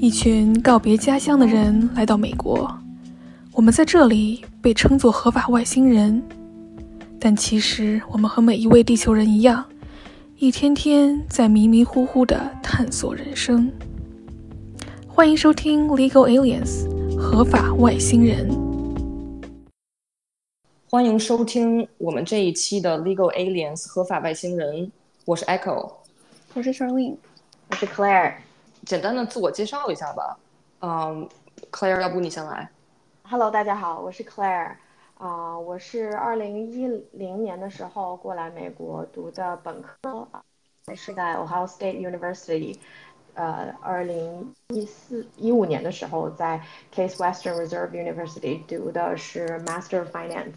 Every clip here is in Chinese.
一群告别家乡的人来到美国，我们在这里被称作合法外星人，但其实我们和每一位地球人一样，一天天在迷迷糊糊地探索人生。欢迎收听《Legal Aliens》合法外星人。欢迎收听我们这一期的《Legal Aliens》合法外星人。我是 Echo，我是 Charlene，我是 Claire。简单的自我介绍一下吧。嗯，Claire，要不你先来。Hello，大家好，我是 Claire。啊，我是二零一零年的时候过来美国读的本科，是在 Ohio State University。呃，二零一四一五年的时候在 Case Western Reserve University 读的是 Master of Finance。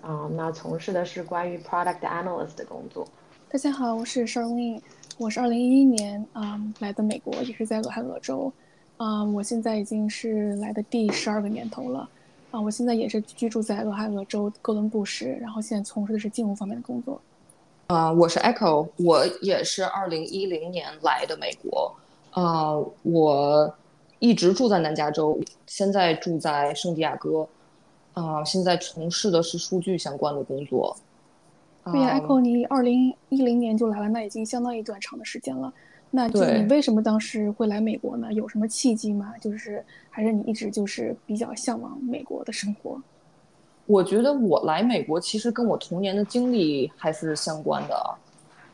啊，那从事的是关于 Product Analyst 的工作。大家好，我是 Charlene。我是二零一一年啊来的美国，也是在俄亥俄州，啊，我现在已经是来的第十二个年头了，啊，我现在也是居住在俄亥俄州哥伦布市，然后现在从事的是金融方面的工作。啊，我是 Echo，我也是二零一零年来的美国，啊，我一直住在南加州，现在住在圣地亚哥，啊，现在从事的是数据相关的工作。对呀，Echo，你二零一零年就来了，那已经相当一段长的时间了。那就你为什么当时会来美国呢？有什么契机吗？就是还是你一直就是比较向往美国的生活？我觉得我来美国其实跟我童年的经历还是相关的，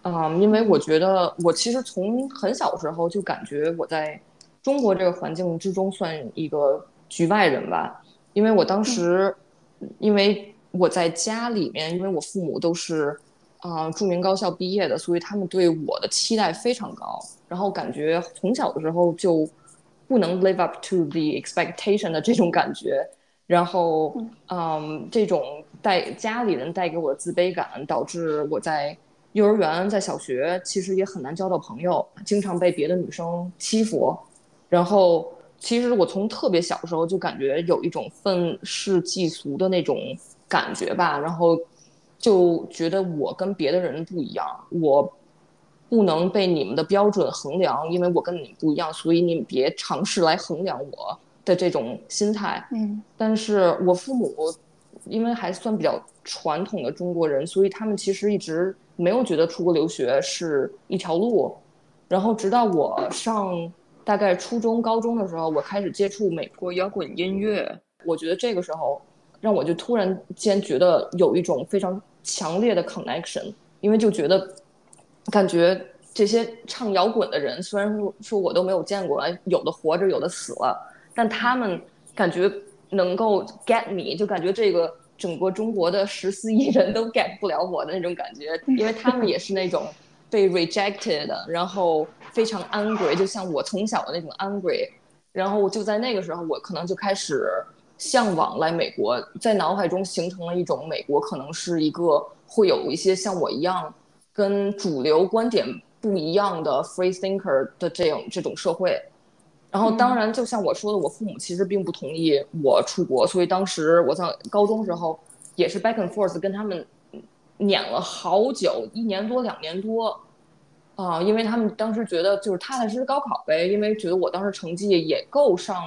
嗯，因为我觉得我其实从很小时候就感觉我在中国这个环境之中算一个局外人吧，因为我当时因为。我在家里面，因为我父母都是，啊，著名高校毕业的，所以他们对我的期待非常高。然后感觉从小的时候就不能 live up to the expectation 的这种感觉。然后，嗯，这种带家里人带给我的自卑感，导致我在幼儿园、在小学其实也很难交到朋友，经常被别的女生欺负。然后，其实我从特别小的时候就感觉有一种愤世嫉俗的那种。感觉吧，然后就觉得我跟别的人不一样，我不能被你们的标准衡量，因为我跟你们不一样，所以你们别尝试来衡量我的这种心态。嗯，但是我父母因为还算比较传统的中国人，所以他们其实一直没有觉得出国留学是一条路。然后直到我上大概初中、高中的时候，我开始接触美国摇滚音乐，我觉得这个时候。让我就突然间觉得有一种非常强烈的 connection，因为就觉得感觉这些唱摇滚的人，虽然说说我都没有见过，有的活着，有的死了，但他们感觉能够 get me，就感觉这个整个中国的十四亿人都 get 不了我的那种感觉，因为他们也是那种被 rejected，然后非常 angry，就像我从小的那种 angry，然后就在那个时候，我可能就开始。向往来美国，在脑海中形成了一种美国可能是一个会有一些像我一样跟主流观点不一样的 free thinker 的这种这种社会。然后，当然，就像我说的，我父母其实并不同意我出国，所以当时我在高中时候也是 back and forth 跟他们撵了好久，一年多两年多啊，因为他们当时觉得就是踏踏实实高考呗，因为觉得我当时成绩也够上。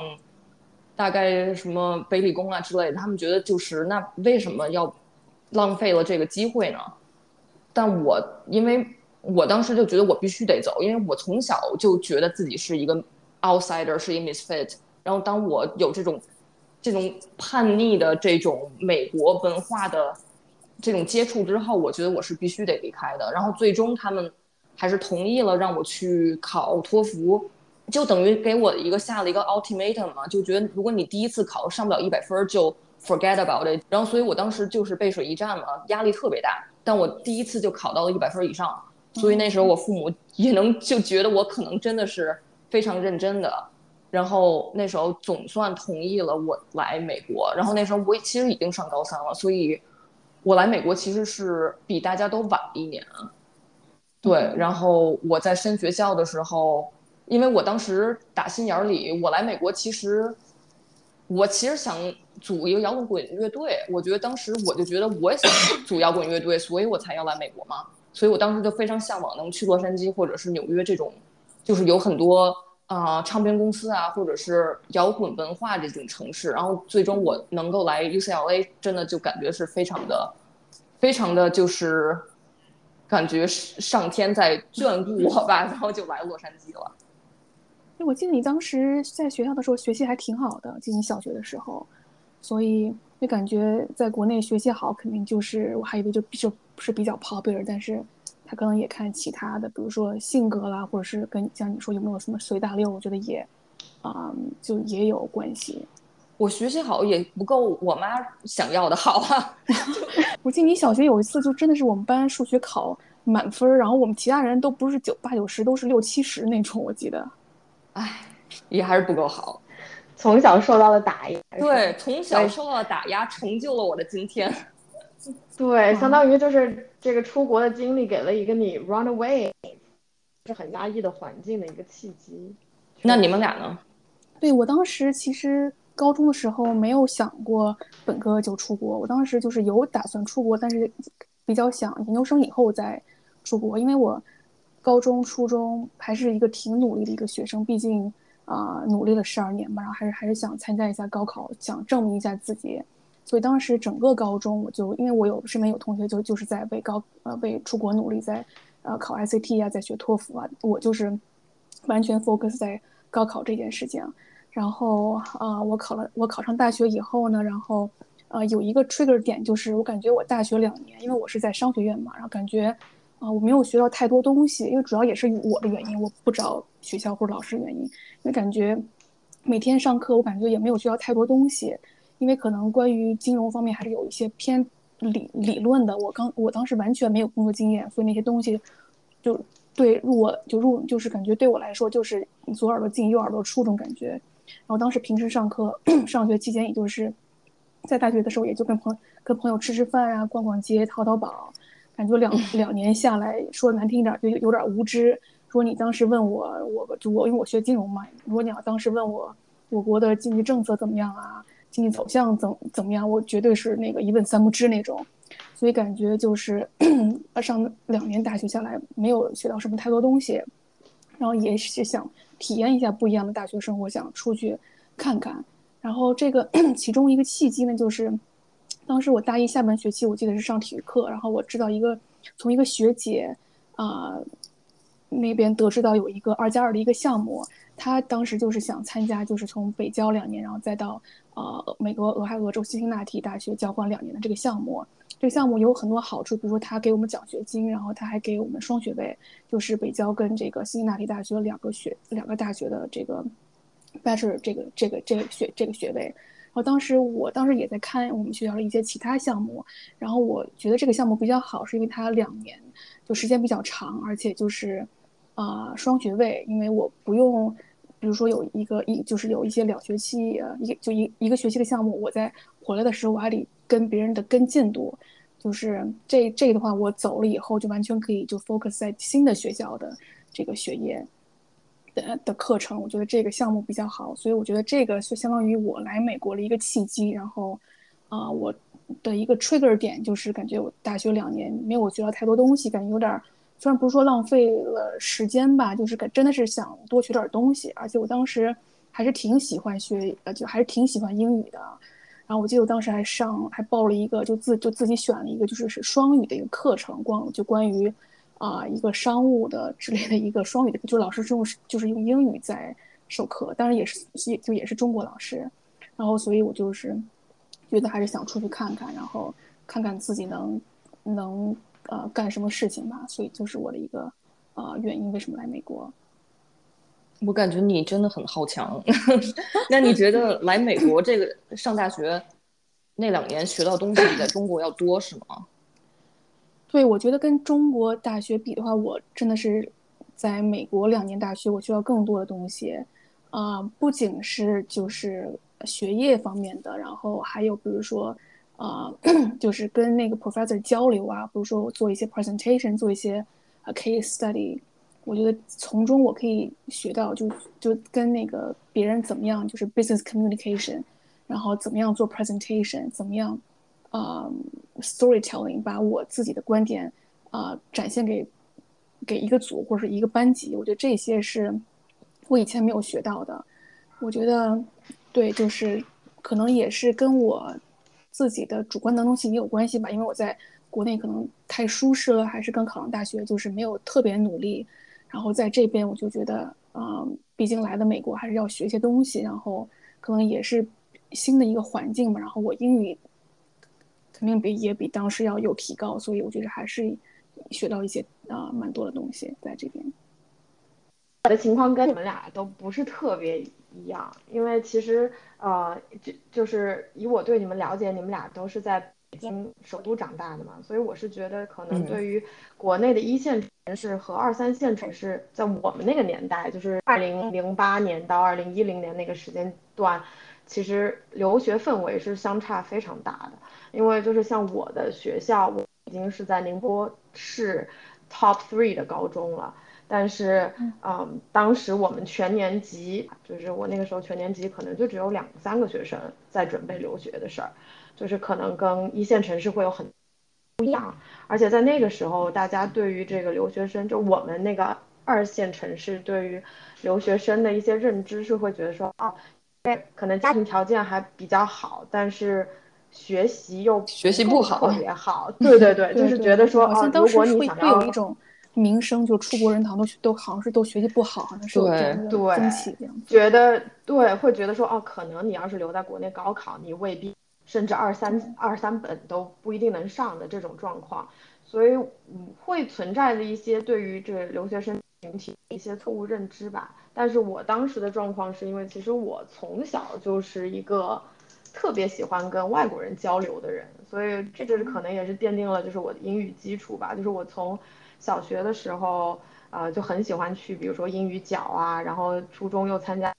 大概什么北理工啊之类的，他们觉得就是那为什么要浪费了这个机会呢？但我因为我当时就觉得我必须得走，因为我从小就觉得自己是一个 outsider，是一个 misfit。然后当我有这种这种叛逆的这种美国文化的这种接触之后，我觉得我是必须得离开的。然后最终他们还是同意了让我去考托福。就等于给我一个下了一个 ultimatum 嘛，就觉得如果你第一次考上不了一百分，就 forget about it。然后，所以我当时就是背水一战嘛，压力特别大。但我第一次就考到了一百分以上，所以那时候我父母也能就觉得我可能真的是非常认真的。然后那时候总算同意了我来美国。然后那时候我其实已经上高三了，所以我来美国其实是比大家都晚一年。对，然后我在升学校的时候。因为我当时打心眼儿里，我来美国其实，我其实想组一个摇滚乐队。我觉得当时我就觉得我也想组摇滚乐队，所以我才要来美国嘛。所以我当时就非常向往能去洛杉矶或者是纽约这种，就是有很多啊唱片公司啊，或者是摇滚文化这种城市，然后最终我能够来 UCLA，真的就感觉是非常的，非常的就是感觉上天在眷顾我吧，然后就来洛杉矶了。我记得你当时在学校的时候学习还挺好的，就你小学的时候，所以就感觉在国内学习好肯定就是我还以为就就不是比较 popular，但是他可能也看其他的，比如说性格啦，或者是跟像你说有没有什么随大溜，我觉得也啊就也有关系。我学习好也不够我妈想要的好啊。我记得你小学有一次就真的是我们班数学考满分，然后我们其他人都不是九八九十，都是六七十那种，我记得。唉，也还是不够好。从小受到的打压，对，从小受到了打压，成就了我的今天。对，相当于就是这个出国的经历给了一个你 run away，是很压抑的环境的一个契机。那你们俩呢？对我当时其实高中的时候没有想过本科就出国，我当时就是有打算出国，但是比较想研究生以后再出国，因为我。高中、初中还是一个挺努力的一个学生，毕竟啊努力了十二年吧，然后还是还是想参加一下高考，想证明一下自己。所以当时整个高中，我就因为我有身边有同学就就是在为高呃为出国努力，在呃考 ICT 啊，在学托福啊，我就是完全 focus 在高考这件事情。然后啊，我考了，我考上大学以后呢，然后呃有一个 trigger 点，就是我感觉我大学两年，因为我是在商学院嘛，然后感觉。啊，我没有学到太多东西，因为主要也是我的原因，我不找学校或者老师原因，因为感觉每天上课，我感觉也没有学到太多东西，因为可能关于金融方面还是有一些偏理理论的，我刚我当时完全没有工作经验，所以那些东西就对入我就入就是感觉对我来说就是左耳朵进右耳朵出这种感觉，然后当时平时上课 上学期间，也就是在大学的时候，也就跟朋跟朋友吃吃饭啊，逛逛街，淘淘宝。感觉两两年下来说难听一点，就有点无知。说你当时问我，我就我因为我学金融嘛，如果你要当时问我我国的经济政策怎么样啊，经济走向怎怎么样，我绝对是那个一问三不知那种。所以感觉就是 上两年大学下来没有学到什么太多东西，然后也是想体验一下不一样的大学生活，想出去看看。然后这个 其中一个契机呢，就是。当时我大一下半学期，我记得是上体育课，然后我知道一个从一个学姐啊那边得知到有一个二加二的一个项目，她当时就是想参加，就是从北交两年，然后再到呃美国俄亥俄州辛辛那提大学交换两年的这个项目。这个项目有很多好处，比如说他给我们奖学金，然后他还给我们双学位，就是北交跟这个辛辛那提大学两个学两个大学的这个 bachelor 这个这个这个学这个学位。然后当时我当时也在看我们学校的一些其他项目，然后我觉得这个项目比较好，是因为它两年就时间比较长，而且就是啊双学位，因为我不用，比如说有一个一就是有一些两学期一就一一个学期的项目，我在回来的时候我还得跟别人的跟进度，就是这这的话我走了以后就完全可以就 focus 在新的学校的这个学业。的的课程，我觉得这个项目比较好，所以我觉得这个是相当于我来美国的一个契机。然后，啊，我的一个 trigger 点就是感觉我大学两年没有学到太多东西，感觉有点虽然不是说浪费了时间吧，就是感真的是想多学点东西。而且我当时还是挺喜欢学，呃，就还是挺喜欢英语的。然后我记得我当时还上还报了一个，就自就自己选了一个，就是是双语的一个课程，光就关于。啊，一个商务的之类的一个双语的，就老师是用就是用英语在授课，当然也是也就也是中国老师，然后所以我就是觉得还是想出去看看，然后看看自己能能呃干什么事情吧，所以就是我的一个呃原因，为什么来美国？我感觉你真的很好强，那你觉得来美国这个上大学那两年学到东西比在中国要多是吗？对，我觉得跟中国大学比的话，我真的是在美国两年大学，我学到更多的东西，啊，不仅是就是学业方面的，然后还有比如说，啊，就是跟那个 professor 交流啊，比如说我做一些 presentation，做一些 case study，我觉得从中我可以学到，就就跟那个别人怎么样，就是 business communication，然后怎么样做 presentation，怎么样。啊，storytelling，把我自己的观点啊展现给给一个组或者一个班级，我觉得这些是我以前没有学到的。我觉得，对，就是可能也是跟我自己的主观能动性也有关系吧。因为我在国内可能太舒适了，还是刚考上大学，就是没有特别努力。然后在这边，我就觉得，嗯，毕竟来的美国还是要学一些东西，然后可能也是新的一个环境嘛。然后我英语肯定比也比当时要有提高，所以我觉得还是学到一些啊蛮多的东西在这边。我的情况跟你们俩都不是特别一样，因为其实呃，就就是以我对你们了解，你们俩都是在北京首都长大的嘛，所以我是觉得可能对于国内的一线城市和二三线城市，在我们那个年代，就是二零零八年到二零一零年那个时间段，其实留学氛围是相差非常大的。因为就是像我的学校，我已经是在宁波市 top three 的高中了。但是，嗯，当时我们全年级，就是我那个时候全年级可能就只有两三个学生在准备留学的事儿，就是可能跟一线城市会有很不一样。而且在那个时候，大家对于这个留学生，就我们那个二线城市对于留学生的一些认知是会觉得说，哦，可能家庭条件还比较好，但是学习又学习不好也好，对对对，就是觉得说，啊，如果你想要有一种。名声就出国人堂都都好像是都学习不好，好像是有这样的风气。觉得对，会觉得说哦，可能你要是留在国内高考，你未必甚至二三二三本都不一定能上的这种状况，所以嗯会存在的一些对于这留学生群体一些错误认知吧。但是我当时的状况是因为其实我从小就是一个特别喜欢跟外国人交流的人，所以这就是可能也是奠定了就是我的英语基础吧，就是我从。小学的时候，呃，就很喜欢去，比如说英语角啊，然后初中又参加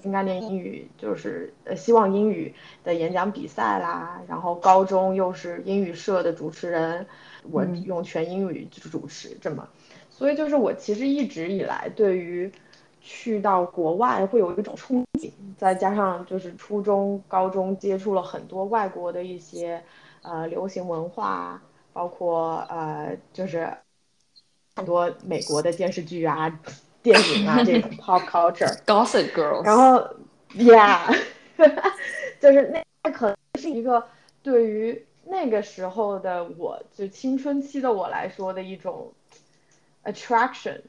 新概念英语，就是呃希望英语的演讲比赛啦，然后高中又是英语社的主持人，我用全英语主持这么，所以就是我其实一直以来对于去到国外会有一种憧憬，再加上就是初中、高中接触了很多外国的一些呃流行文化，包括呃就是。很多美国的电视剧啊、电影啊，这种 pop culture，Gossip Girls，然后，Yeah，就是那可能是一个对于那个时候的我，就青春期的我来说的一种 attraction，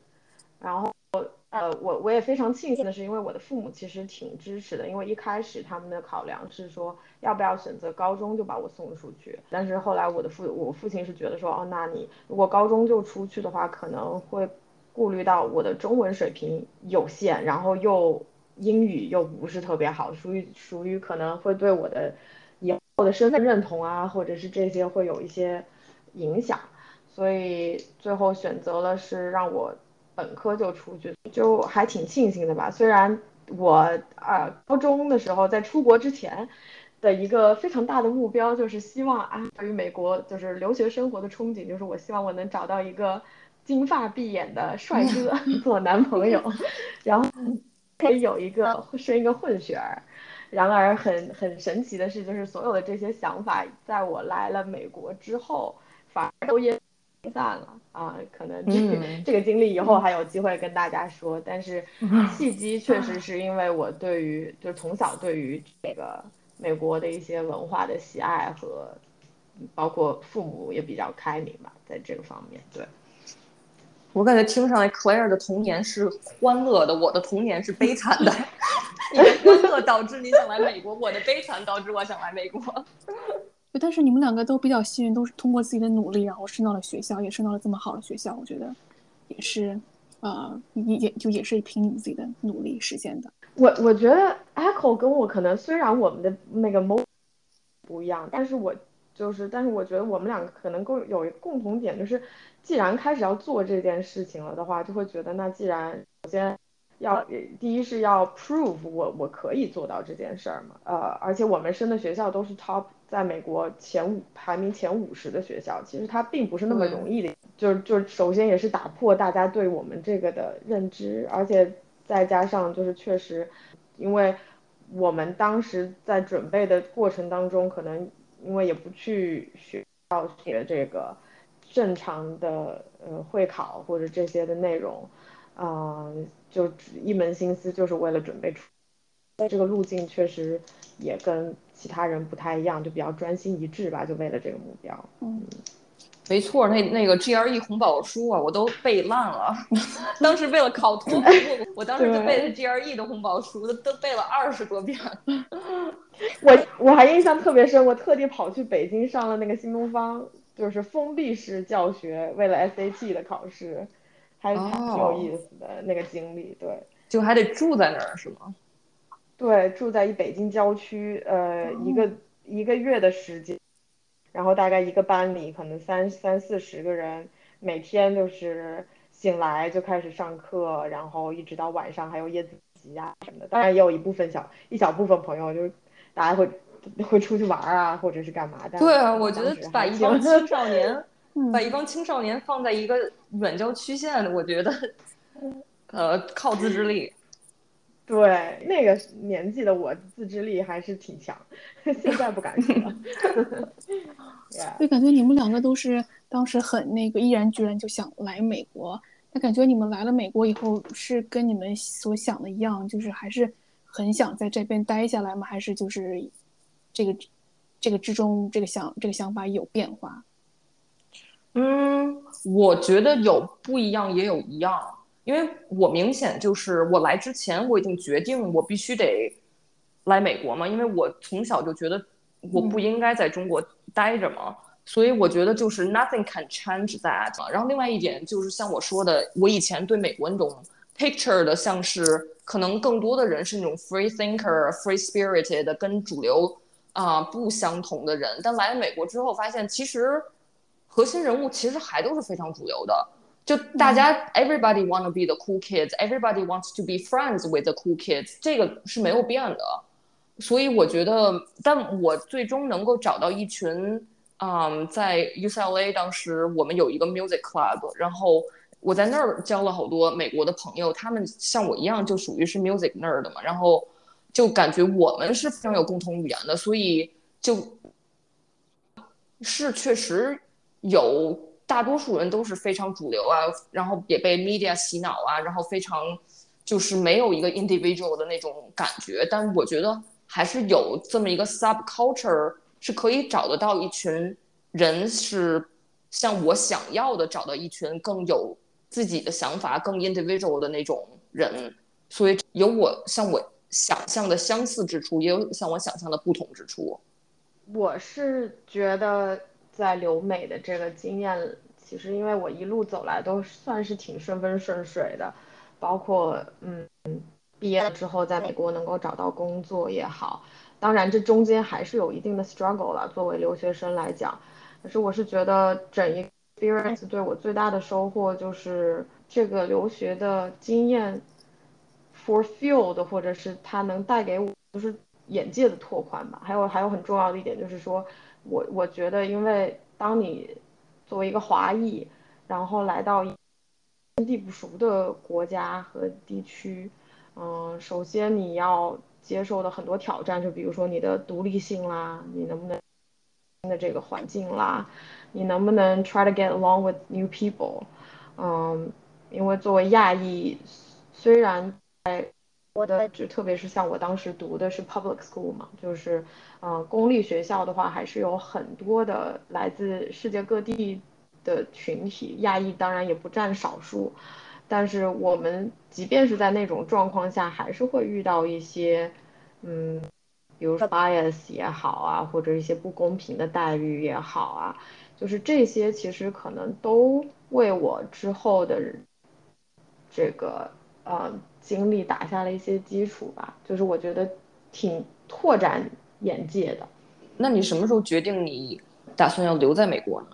然后。呃，我我也非常庆幸的是，因为我的父母其实挺支持的，因为一开始他们的考量是说要不要选择高中就把我送出去，但是后来我的父我父亲是觉得说，哦，那你如果高中就出去的话，可能会顾虑到我的中文水平有限，然后又英语又不是特别好，属于属于可能会对我的以后的身份认同啊，或者是这些会有一些影响，所以最后选择了是让我。本科就出去，就还挺庆幸的吧。虽然我啊高中的时候在出国之前的一个非常大的目标就是希望啊，对于美国就是留学生活的憧憬，就是我希望我能找到一个金发碧眼的帅哥 做男朋友，然后可以有一个生一个混血儿。然而很很神奇的是，就是所有的这些想法，在我来了美国之后，反而都也。散了啊，可能这个这个经历以后还有机会跟大家说。但是 契机确实是因为我对于就是从小对于这个美国的一些文化的喜爱和包括父母也比较开明吧，在这个方面。对，我感觉听上来 Claire 的童年是欢乐的，我的童年是悲惨的。你的欢乐导致你想来美国，我的悲惨导致我想来美国。但是你们两个都比较幸运，都是通过自己的努力，然后升到了学校，也升到了这么好的学校。我觉得也是，呃，也也就也是凭你们自己的努力实现的。我我觉得 Echo 跟我可能虽然我们的那个 mo 不一样，但是我就是，但是我觉得我们两个可能共有一个共同点，就是既然开始要做这件事情了的话，就会觉得那既然首先要第一是要 prove 我我可以做到这件事儿嘛，呃，而且我们升的学校都是 top。在美国前五排名前五十的学校，其实它并不是那么容易的。就是就是首先也是打破大家对我们这个的认知，而且再加上就是确实，因为我们当时在准备的过程当中，可能因为也不去学校学这个正常的呃会考或者这些的内容，嗯，就一门心思就是为了准备出。这个路径确实也跟其他人不太一样，就比较专心一致吧，就为了这个目标。嗯。没错，那那个 GRE 红宝书啊，我都背烂了。当时为了考托福，我当时就背的 GRE 的红宝书，都都背了二十多遍。我我还印象特别深，我特地跑去北京上了那个新东方，就是封闭式教学，为了 SAT 的考试，还挺有意思的那个经历。对，就还得住在那儿是吗？对，住在一北京郊区，呃，一个一个月的时间。然后大概一个班里可能三三四十个人，每天就是醒来就开始上课，然后一直到晚上还有夜自习啊什么的。当然也有一部分小一小部分朋友就是大家会会出去玩啊，或者是干嘛的。对啊，我觉得把一帮青少年，把一帮青少年放在一个远郊区县，我觉得，呃，靠自制力。对，那个年纪的我自制力还是挺强，现在不敢说。就，感觉你们两个都是当时很那个毅然决然就想来美国。那感觉你们来了美国以后，是跟你们所想的一样，就是还是很想在这边待下来吗？还是就是这个这个之中这个想这个想法有变化？嗯，我觉得有不一样，也有一样。因为我明显就是我来之前我已经决定我必须得来美国嘛，因为我从小就觉得我不应该在中国待着嘛，所以我觉得就是 nothing can change that。然后另外一点就是像我说的，我以前对美国那种 picture 的像是可能更多的人是那种 free thinker、free spirited 跟主流啊不相同的人，但来了美国之后发现，其实核心人物其实还都是非常主流的。就大家，everybody want to be the cool kids，everybody wants to be friends with the cool kids，这个是没有变的。所以我觉得，但我最终能够找到一群，嗯，在 UCLA 当时我们有一个 music club，然后我在那儿交了好多美国的朋友，他们像我一样就属于是 music nerd 嘛，然后就感觉我们是非常有共同语言的，所以就是确实有。大多数人都是非常主流啊，然后也被 media 洗脑啊，然后非常就是没有一个 individual 的那种感觉。但我觉得还是有这么一个 subculture 是可以找得到一群人是像我想要的，找到一群更有自己的想法、更 individual 的那种人。所以有我像我想象的相似之处，也有像我想象的不同之处。我是觉得在留美的这个经验。其实，因为我一路走来都算是挺顺风顺水的，包括嗯，毕业了之后在美国能够找到工作也好，当然这中间还是有一定的 struggle 了。作为留学生来讲，可是我是觉得整一 experience 对我最大的收获就是这个留学的经验 fulfilled，或者是它能带给我就是眼界的拓宽吧。还有还有很重要的一点就是说，我我觉得因为当你作为一个华裔，然后来到天地不熟的国家和地区，嗯，首先你要接受的很多挑战，就比如说你的独立性啦，你能不能的这个环境啦，你能不能 try to get along with new people，嗯，因为作为亚裔，虽然在我的就特别是像我当时读的是 public school 嘛，就是，呃，公立学校的话，还是有很多的来自世界各地的群体，亚裔当然也不占少数，但是我们即便是在那种状况下，还是会遇到一些，嗯，比如说 bias 也好啊，或者一些不公平的待遇也好啊，就是这些其实可能都为我之后的这个，呃。经历打下了一些基础吧，就是我觉得挺拓展眼界的。那你什么时候决定你打算要留在美国呢？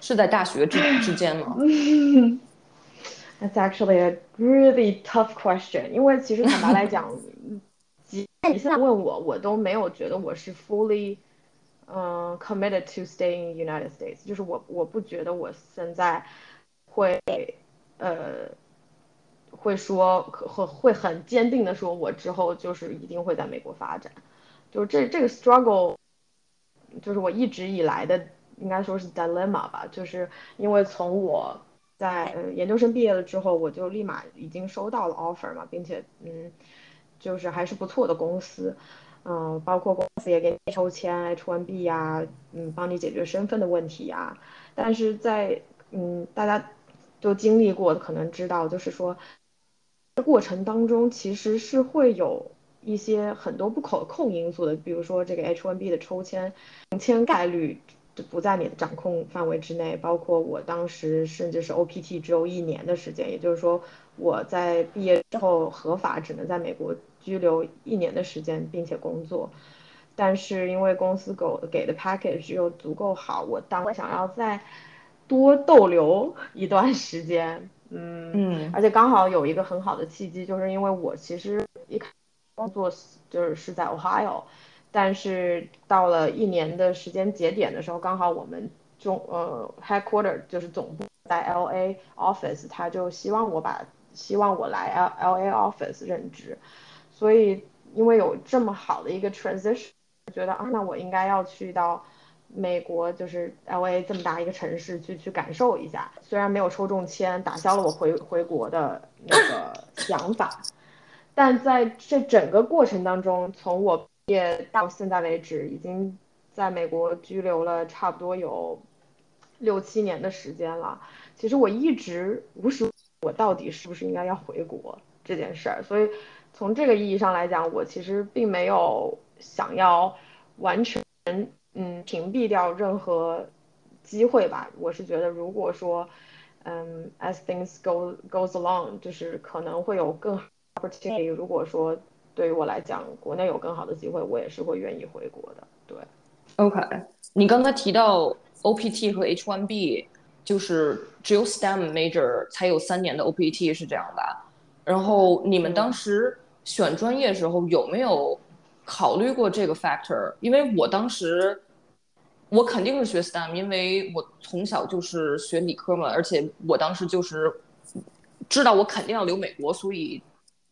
是在大学之之间吗？That's actually a really tough question。因为其实坦白来讲，你你现在问我，我都没有觉得我是 fully 嗯 committed to staying in United States。就是我我不觉得我现在会呃。会说会会很坚定的说，我之后就是一定会在美国发展，就是这这个 struggle，就是我一直以来的应该说是 dilemma 吧，就是因为从我在研究生毕业了之后，我就立马已经收到了 offer 嘛，并且嗯，就是还是不错的公司，嗯，包括公司也给你抽签 H1B 呀，嗯，帮你解决身份的问题呀。但是在嗯大家都经历过，可能知道，就是说过程当中其实是会有一些很多不可控因素的，比如说这个 H1B 的抽签抽签概率。就不在你的掌控范围之内，包括我当时甚至是 OPT 只有一年的时间，也就是说我在毕业之后合法只能在美国居留一年的时间，并且工作。但是因为公司给给的 package 又足够好，我当我想要再多逗留一段时间，嗯嗯，而且刚好有一个很好的契机，就是因为我其实一开工作就是是在 Ohio。但是到了一年的时间节点的时候，刚好我们中呃 headquarter 就是总部在 L A office，他就希望我把希望我来 L L A office 任职，所以因为有这么好的一个 transition，觉得啊那我应该要去到美国，就是 L A 这么大一个城市去去感受一下，虽然没有抽中签，打消了我回回国的那个想法，但在这整个过程当中，从我毕业到现在为止，已经在美国居留了差不多有六七年的时间了。其实我一直无时我到底是不是应该要回国这件事儿。所以从这个意义上来讲，我其实并没有想要完全嗯屏蔽掉任何机会吧。我是觉得，如果说嗯，as things go goes along，就是可能会有更 opportunity。如果说对于我来讲，国内有更好的机会，我也是会愿意回国的。对，OK，你刚才提到 OPT 和 H1B，就是只有 STEM major 才有三年的 OPT 是这样吧？然后你们当时选专业时候有没有考虑过这个 factor？因为我当时我肯定是学 STEM，因为我从小就是学理科嘛，而且我当时就是知道我肯定要留美国，所以。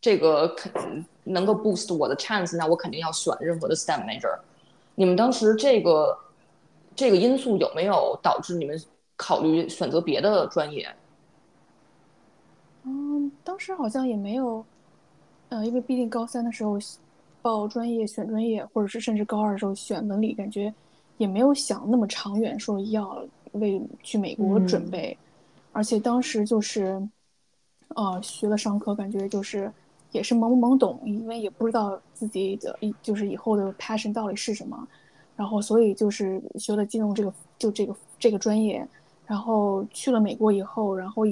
这个肯能够 boost 我的 chance，那我肯定要选任何的 STEM major。你们当时这个这个因素有没有导致你们考虑选择别的专业？嗯，当时好像也没有，呃，因为毕竟高三的时候报专业、选专业，或者是甚至高二的时候选文理，感觉也没有想那么长远，说要为去美国准备。而且当时就是，呃，学了商科，感觉就是。也是懵懵懂，因为也不知道自己的一就是以后的 passion 到底是什么，然后所以就是学了金融这个就这个这个专业，然后去了美国以后，然后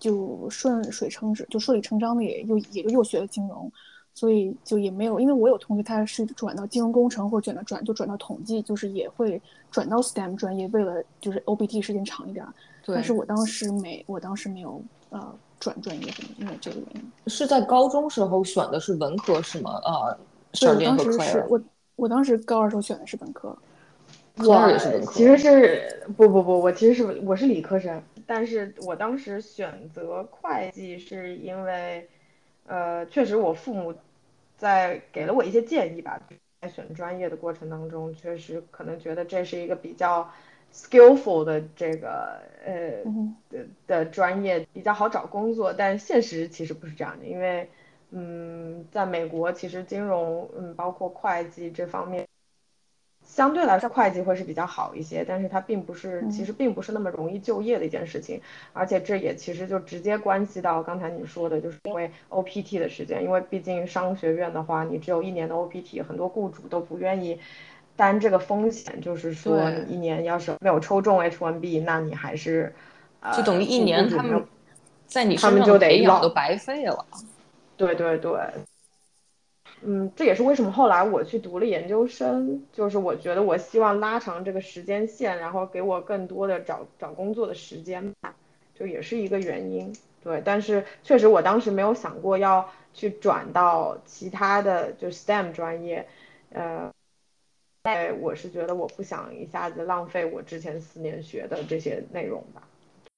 就顺水成直就顺理成章的也又也就又学了金融，所以就也没有，因为我有同学他是转到金融工程或者转到转就转到统计，就是也会转到 STEM 专业，为了就是 OBT 时间长一点，但是我当时没我当时没有呃。转专业，因为这个原因。是在高中时候选的是文科是吗？啊，我当时是我我当时高二时候选的是本科。我其实是不不不，我其实是我是理科生，但是我当时选择会计是因为，呃，确实我父母在给了我一些建议吧，在选专业的过程当中，确实可能觉得这是一个比较。skillful 的这个呃的的专业比较好找工作，但现实其实不是这样的，因为嗯，在美国其实金融嗯包括会计这方面相对来说会计会是比较好一些，但是它并不是其实并不是那么容易就业的一件事情，而且这也其实就直接关系到刚才你说的，就是因为 OPT 的时间，因为毕竟商学院的话，你只有一年的 OPT，很多雇主都不愿意。担这个风险，就是说你一年要是没有抽中 H1B，那你还是，呃就等于一年他们在你身上培养都白费了。对对对，嗯，这也是为什么后来我去读了研究生，就是我觉得我希望拉长这个时间线，然后给我更多的找找工作的时间吧，就也是一个原因。对，但是确实我当时没有想过要去转到其他的就 STEM 专业，呃。哎，我是觉得我不想一下子浪费我之前四年学的这些内容吧。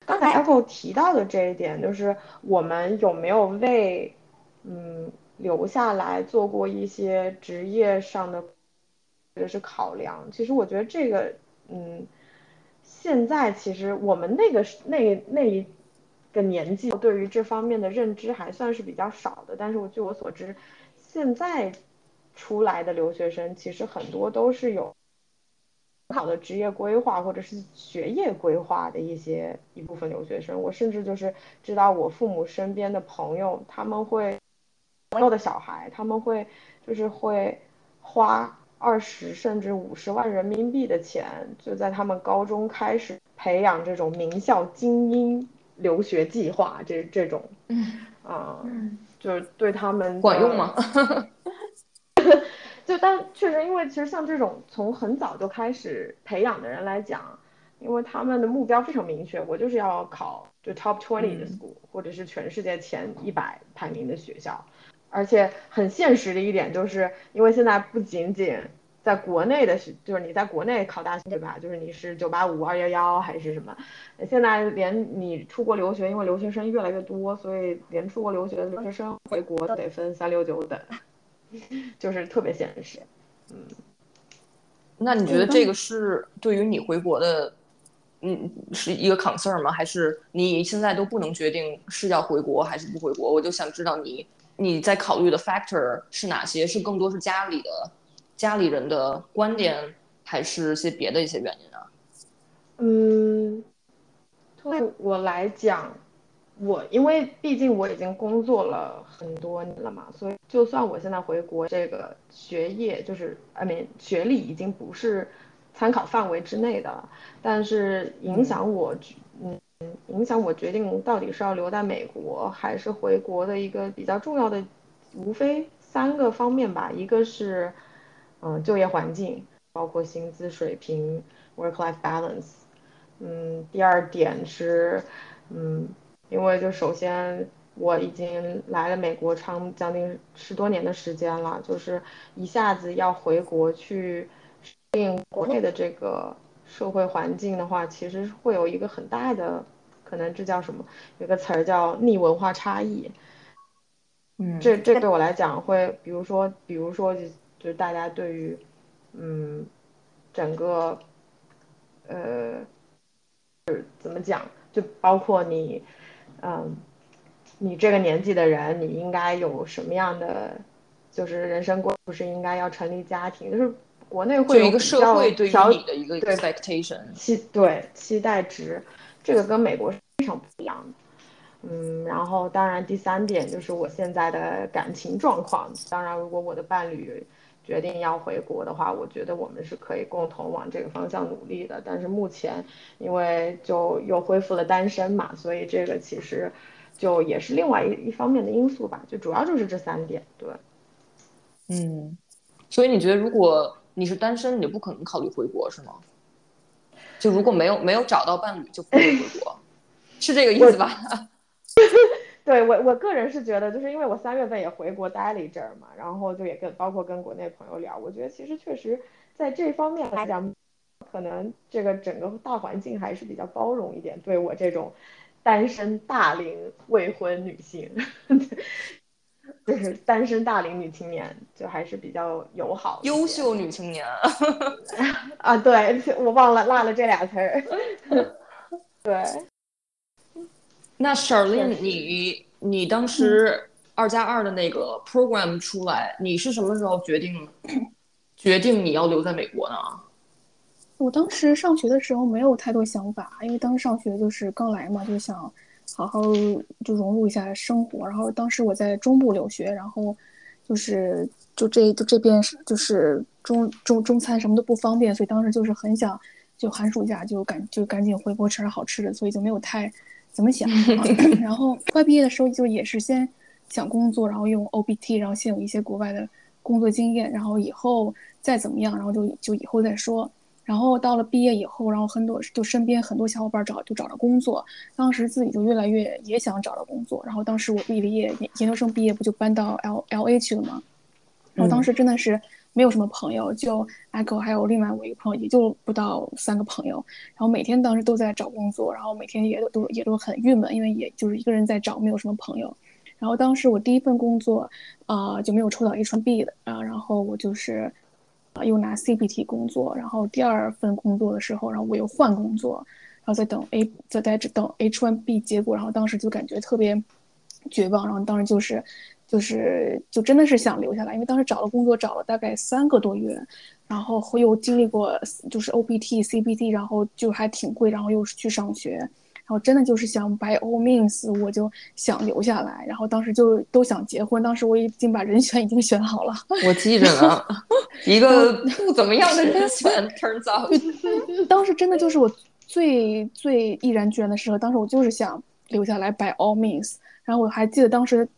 刚才 Echo 提到的这一点，就是我们有没有为嗯留下来做过一些职业上的或者是考量？其实我觉得这个嗯，现在其实我们那个那那一个年纪，对于这方面的认知还算是比较少的。但是我据我所知，现在出来的留学生其实很多都是有好的职业规划或者是学业规划的一些一部分留学生。我甚至就是知道我父母身边的朋友，他们会朋友的小孩，他们会就是会花。二十甚至五十万人民币的钱，就在他们高中开始培养这种名校精英留学计划，这这种，啊，就是对他们管用吗？就但确实，因为其实像这种从很早就开始培养的人来讲，因为他们的目标非常明确，我就是要考就 top twenty 的 school，或者是全世界前一百排名的学校。而且很现实的一点就是，因为现在不仅仅在国内的是，就是你在国内考大学对吧？就是你是九八五、二幺幺还是什么？现在连你出国留学，因为留学生越来越多，所以连出国留学的留学生回国都得分三六九等，就是特别现实。嗯，那你觉得这个是对于你回国的，嗯，是一个 concern 吗？还是你现在都不能决定是要回国还是不回国？我就想知道你。你在考虑的 factor 是哪些？是更多是家里的家里人的观点，还是些别的一些原因啊？嗯，对我来讲，我因为毕竟我已经工作了很多年了嘛，所以就算我现在回国，这个学业就是 I mean 学历已经不是参考范围之内的了，但是影响我，影响我决定到底是要留在美国还是回国的一个比较重要的，无非三个方面吧。一个是，嗯，就业环境，包括薪资水平，work-life balance。嗯，第二点是，嗯，因为就首先我已经来了美国长将近十多年的时间了，就是一下子要回国去适应国内的这个。社会环境的话，其实会有一个很大的，可能这叫什么？有个词儿叫逆文化差异。嗯，这这对我来讲会，比如说，比如说，就就是大家对于，嗯，整个，呃，怎么讲？就包括你，嗯，你这个年纪的人，你应该有什么样的，就是人生观，不是应该要成立家庭，就是。国内会有一个社会对于你的一个 expectation 期对期待值，这个跟美国是非常不一样的。嗯，然后当然第三点就是我现在的感情状况。当然，如果我的伴侣决定要回国的话，我觉得我们是可以共同往这个方向努力的。但是目前因为就又恢复了单身嘛，所以这个其实就也是另外一一方面的因素吧。就主要就是这三点，对。嗯，所以你觉得如果？你是单身，你就不可能考虑回国是吗？就如果没有没有找到伴侣，就不会回国，是这个意思吧？对我我个人是觉得，就是因为我三月份也回国待了一阵儿嘛，然后就也跟包括跟国内朋友聊，我觉得其实确实在这方面来讲，可能这个整个大环境还是比较包容一点，对我这种单身大龄未婚女性。就是单身大龄女青年，就还是比较友好。优秀女青年啊，对我忘了落了这俩词儿。对。那 Charlene，你你当时二加二的那个 program 出来，你是什么时候决定决定你要留在美国呢？我当时上学的时候没有太多想法，因为当时上学就是刚来嘛，就想。好好就融入一下生活，然后当时我在中部留学，然后就是就这就这边是就是中中中餐什么都不方便，所以当时就是很想就寒暑假就赶就赶紧回国吃点好吃的，所以就没有太怎么想。然后快毕业的时候就也是先想工作，然后用 OBT，然后先有一些国外的工作经验，然后以后再怎么样，然后就就以后再说。然后到了毕业以后，然后很多就身边很多小伙伴找就找着工作，当时自己就越来越也想找到工作。然后当时我毕了业，研研究生毕业不就搬到 L L A 去了吗？然后当时真的是没有什么朋友，就 Echo 还有另外我一个朋友，也就不到三个朋友。然后每天当时都在找工作，然后每天也都都也都很郁闷，因为也就是一个人在找，没有什么朋友。然后当时我第一份工作，啊就没有抽到 H1B 的啊，然后我就是。又拿 CPT 工作，然后第二份工作的时候，然后我又换工作，然后在等 A 在在等 H1B 结果，然后当时就感觉特别绝望，然后当时就是就是就真的是想留下来，因为当时找了工作找了大概三个多月，然后又经历过就是 OPT、CBT，然后就还挺贵，然后又是去上学。然后真的就是想 by all means，我就想留下来。然后当时就都想结婚，当时我已经把人选已经选好了。我记着呢，一个不怎么样的人选，turns out。当时真的就是我最最毅然决然的时候，当时我就是想留下来 by all means。然后我还记得当时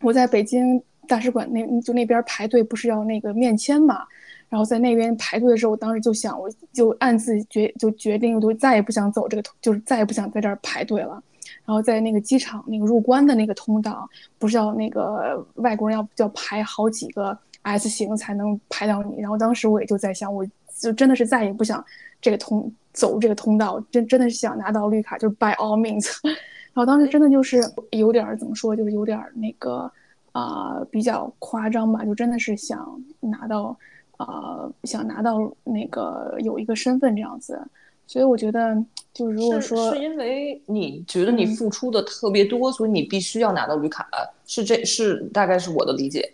我在北京大使馆那就那边排队，不是要那个面签嘛。然后在那边排队的时候，我当时就想，我就暗自决就决定，我就再也不想走这个，就是再也不想在这儿排队了。然后在那个机场那个入关的那个通道，不是要那个外国人要要排好几个 S 型才能排到你。然后当时我也就在想，我就真的是再也不想这个通走这个通道，真真的是想拿到绿卡，就是 by all means。然后当时真的就是有点怎么说，就是有点那个啊比较夸张吧，就真的是想拿到。呃，想拿到那个有一个身份这样子，所以我觉得，就如果说是因为你觉得你付出的特别多，所以你必须要拿到绿卡，是这是大概是我的理解。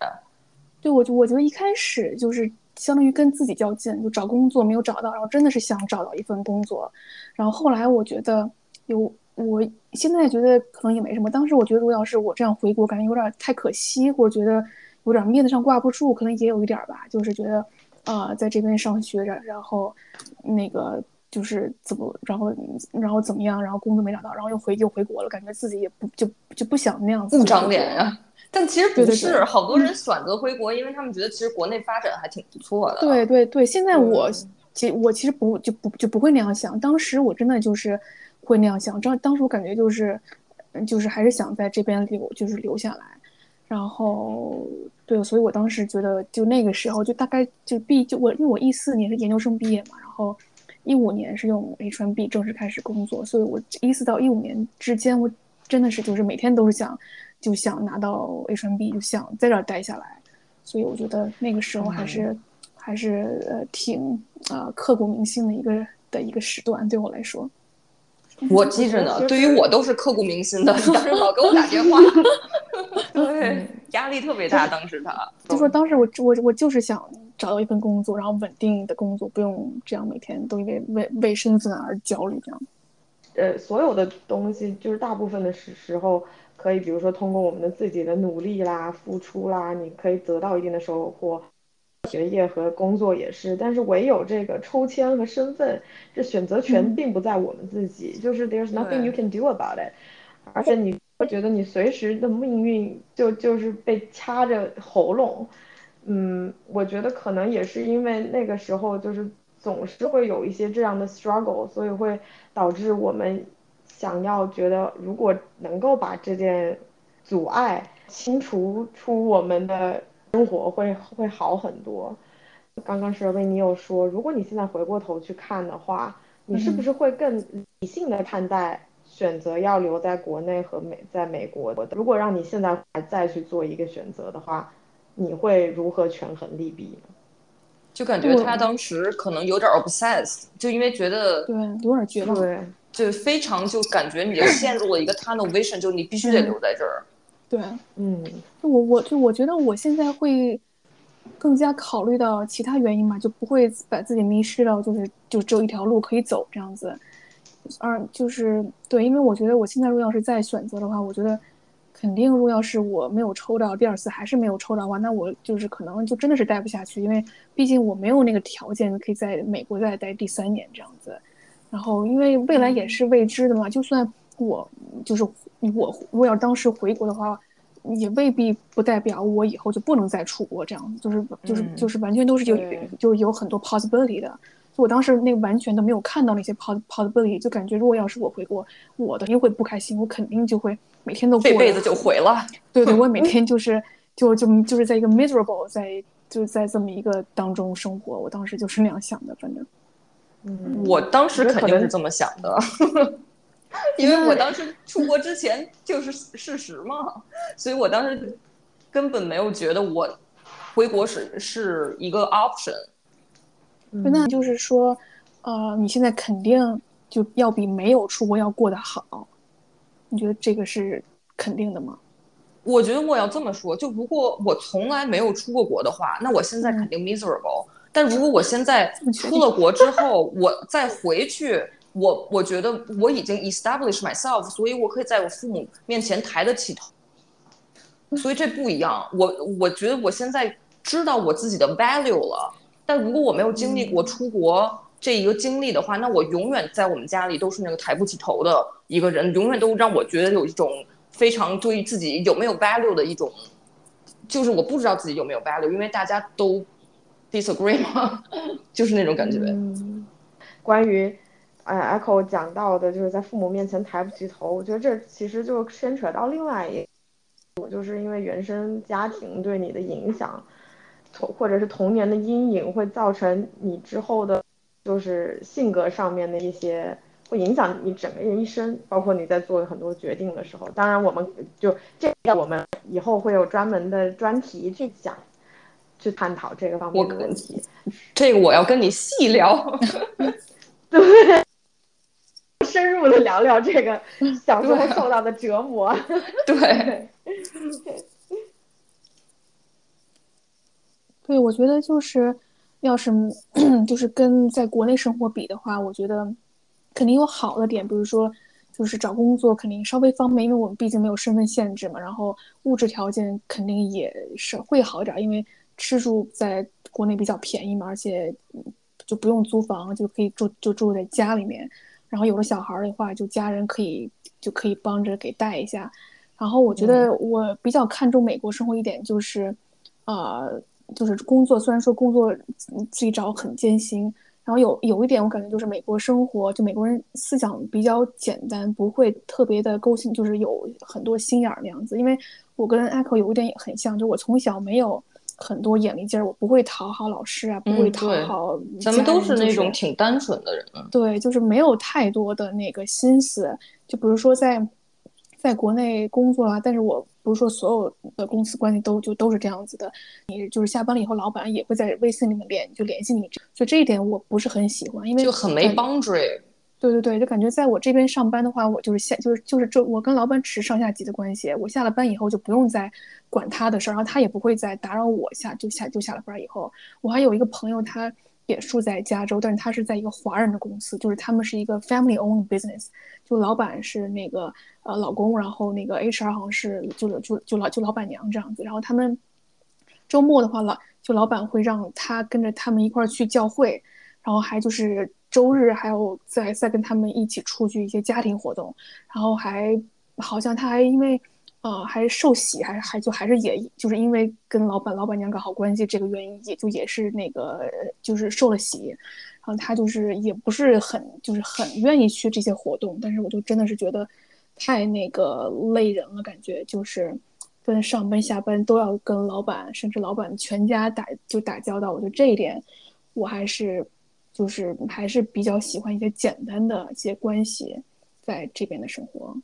对，我就我觉得一开始就是相当于跟自己较劲，就找工作没有找到，然后真的是想找到一份工作，然后后来我觉得有，我现在觉得可能也没什么，当时我觉得如果要是我这样回国，感觉有点太可惜，或者觉得。有点面子上挂不住，可能也有一点吧，就是觉得，呃，在这边上学，着然后，那个就是怎么，然后然后怎么样，然后工作没找到，然后又回又回国了，感觉自己也不就就不想那样子。不长脸呀！但其实不是，好多人选择回国，因为他们觉得其实国内发展还挺不错的。对对对，现在我其我其实不就不就不会那样想，当时我真的就是会那样想，当当时我感觉就是，就是还是想在这边留，就是留下来。然后，对，所以我当时觉得，就那个时候，就大概就毕就我，因为我一四年是研究生毕业嘛，然后一五年是用 H1B 正式开始工作，所以我一四到一五年之间，我真的是就是每天都是想就想拿到 H1B，就想在这儿待下来，所以我觉得那个时候还是还是呃挺呃刻骨铭心的一个的一个时段，对我来说。我记着呢，对于我都是刻骨铭心的，当时老给我打电话，对，压力特别大。当时他就说，当时我我我就是想找到一份工作，然后稳定的工作，不用这样每天都因为为为身份而焦虑这样。呃，所有的东西就是大部分的时时候，可以比如说通过我们的自己的努力啦、付出啦，你可以得到一定的收获。学业和工作也是，但是唯有这个抽签和身份，这选择权并不在我们自己，就是 there's nothing you can do about it。而且你会觉得你随时的命运就就是被掐着喉咙。嗯，我觉得可能也是因为那个时候就是总是会有一些这样的 struggle，所以会导致我们想要觉得如果能够把这件阻碍清除出我们的。生活会会好很多。刚刚是维尼有说，如果你现在回过头去看的话，你是不是会更理性的看待选择要留在国内和美在美国的？如果让你现在再去做一个选择的话，你会如何权衡利弊呢？就感觉他当时可能有点 obsessed，就因为觉得对有点绝望，对，就非常就感觉你就陷入了一个 tunnel vision，就你必须得留在这儿。对，嗯，我我就我觉得我现在会更加考虑到其他原因嘛，就不会把自己迷失到就是就只有一条路可以走这样子。二就是对，因为我觉得我现在如果要是再选择的话，我觉得肯定如果要是我没有抽到第二次还是没有抽到的话，那我就是可能就真的是待不下去，因为毕竟我没有那个条件可以在美国再待第三年这样子。然后因为未来也是未知的嘛，就算我就是。我如果要当时回国的话，也未必不代表我以后就不能再出国。这样就是就是就是完全都是有就是有很多 possibility 的。我当时那完全都没有看到那些 possibility，就感觉如果要是我回国，我的定会不开心，我肯定就会每天都这辈子就毁了。对对，我每 天就是就就就是在一个 miserable 在就是在这么一个当中生活。我当时就是那样想的，反正，嗯，我当时肯定是这么想的。因为我当时出国之前就是事实嘛，所以我当时根本没有觉得我回国是是一个 option。那就是说，呃，你现在肯定就要比没有出国要过得好。你觉得这个是肯定的吗？我觉得我要这么说，就如果我从来没有出过国的话，那我现在肯定 miserable。但如果我现在出了国之后，我再回去，我我觉得我已经 establish myself，所以我可以在我父母面前抬得起头。所以这不一样。我我觉得我现在知道我自己的 value 了。但如果我没有经历过出国这一个经历的话，那我永远在我们家里都是那个抬不起头的一个人，永远都让我觉得有一种非常对于自己有没有 value 的一种，就是我不知道自己有没有 value，因为大家都 disagree 嘛，就是那种感觉。嗯，关于呃 Echo 讲到的，就是在父母面前抬不起头，我觉得这其实就牵扯到另外一，我就是因为原生家庭对你的影响。童或者是童年的阴影会造成你之后的，就是性格上面的一些，会影响你整个人一生，包括你在做很多决定的时候。当然，我们就这个我们以后会有专门的专题去讲，去探讨这个方面的问题。这个我要跟你细聊，对，深入的聊聊这个小时候受到的折磨。对。对，我觉得就是，要是就是跟在国内生活比的话，我觉得肯定有好的点，比如说就是找工作肯定稍微方便，因为我们毕竟没有身份限制嘛。然后物质条件肯定也是会好一点，因为吃住在国内比较便宜嘛，而且就不用租房，就可以住就住在家里面。然后有了小孩的话，就家人可以就可以帮着给带一下。然后我觉得我比较看重美国生活一点就是，呃。就是工作，虽然说工作自己找很艰辛，然后有有一点我感觉就是美国生活，就美国人思想比较简单，不会特别的勾心，就是有很多心眼儿那样子。因为我跟 Echo 有一点也很像，就我从小没有很多眼力劲儿，我不会讨好老师啊，不会讨好。咱们都是那种挺单纯的人。对，就是没有太多的那个心思，就比如说在。在国内工作啊，但是我不是说所有的公司关系都就都是这样子的。你就是下班了以后，老板也会在微信里面联就联系你，所以这一点我不是很喜欢，因为就很没 boundary。对对对，就感觉在我这边上班的话，我就是下就是就是这我跟老板只是上下级的关系，我下了班以后就不用再管他的事儿，然后他也不会再打扰我下就下就下了班以后。我还有一个朋友，他也住在加州，但是他是在一个华人的公司，就是他们是一个 family owned business，就老板是那个。呃，老公，然后那个 HR 好像是就就就老就老板娘这样子，然后他们周末的话，老就老板会让他跟着他们一块儿去教会，然后还就是周日还有再再跟他们一起出去一些家庭活动，然后还好像他还因为呃还受洗，还还就还是也就是因为跟老板老板娘搞好关系这个原因，也就也是那个就是受了洗，然后他就是也不是很就是很愿意去这些活动，但是我就真的是觉得。太那个累人了，感觉就是跟上班下班都要跟老板，甚至老板全家打就打交道。我觉得这一点，我还是就是还是比较喜欢一些简单的一些关系，在这边的生活。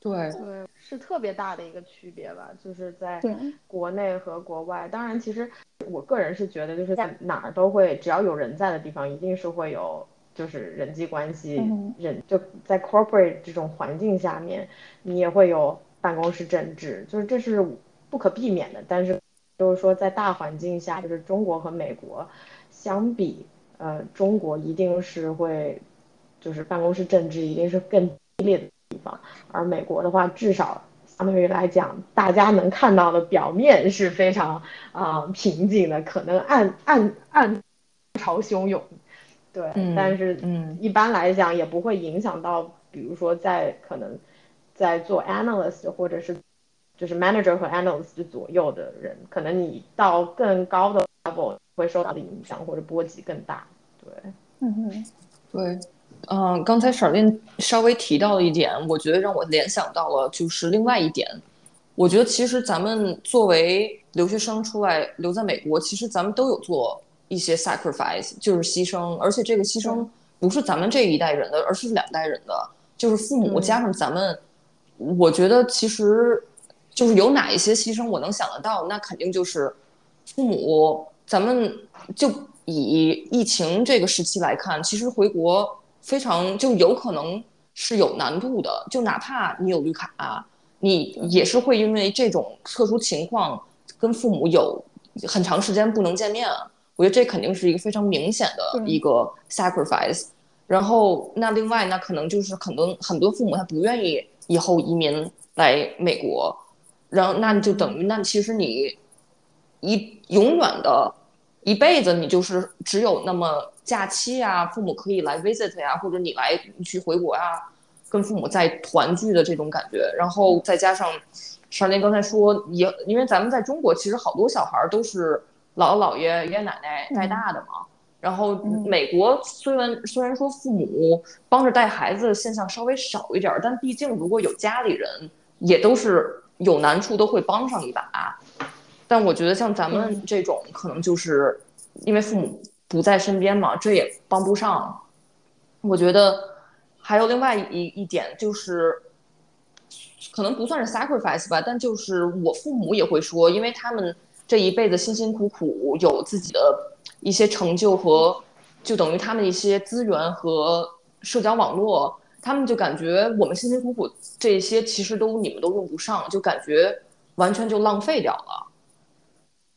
对对，是特别大的一个区别吧，就是在国内和国外。当然，其实我个人是觉得，就是在哪儿都会，只要有人在的地方，一定是会有。就是人际关系，人就在 corporate 这种环境下面，你也会有办公室政治，就是这是不可避免的。但是就是说，在大环境下，就是中国和美国相比，呃，中国一定是会，就是办公室政治一定是更激烈的地方，而美国的话，至少相对于来讲，大家能看到的表面是非常啊平静的，可能暗暗暗潮汹涌。对，但是嗯，一般来讲也不会影响到，比如说在可能在做 analyst 或者是就是 manager 和 analyst 左右的人，可能你到更高的 level 会受到的影响或者波及更大。对，嗯哼，对，嗯，刚才闪电稍微提到了一点，我觉得让我联想到了就是另外一点，我觉得其实咱们作为留学生出来留在美国，其实咱们都有做。一些 sacrifice 就是牺牲，而且这个牺牲不是咱们这一代人的，而是两代人的，就是父母加上咱们。我觉得其实就是有哪一些牺牲我能想得到，那肯定就是父母。咱们就以疫情这个时期来看，其实回国非常就有可能是有难度的，就哪怕你有绿卡，你也是会因为这种特殊情况跟父母有很长时间不能见面。我觉得这肯定是一个非常明显的一个 sacrifice。然后那另外那可能就是很多很多父母他不愿意以后移民来美国，然后那就等于那其实你一永远的。一辈子你就是只有那么假期啊，父母可以来 visit 呀，或者你来你去回国呀，跟父母再团聚的这种感觉。然后再加上，少年刚才说也，因为咱们在中国其实好多小孩都是姥姥姥爷爷爷奶奶带大的嘛。然后美国虽然虽然说父母帮着带孩子现象稍微少一点，但毕竟如果有家里人，也都是有难处都会帮上一把。但我觉得像咱们这种，可能就是因为父母不在身边嘛，这也帮不上。我觉得还有另外一一点就是，可能不算是 sacrifice 吧，但就是我父母也会说，因为他们这一辈子辛辛苦苦有自己的一些成就和，就等于他们一些资源和社交网络，他们就感觉我们辛辛苦苦这些其实都你们都用不上，就感觉完全就浪费掉了。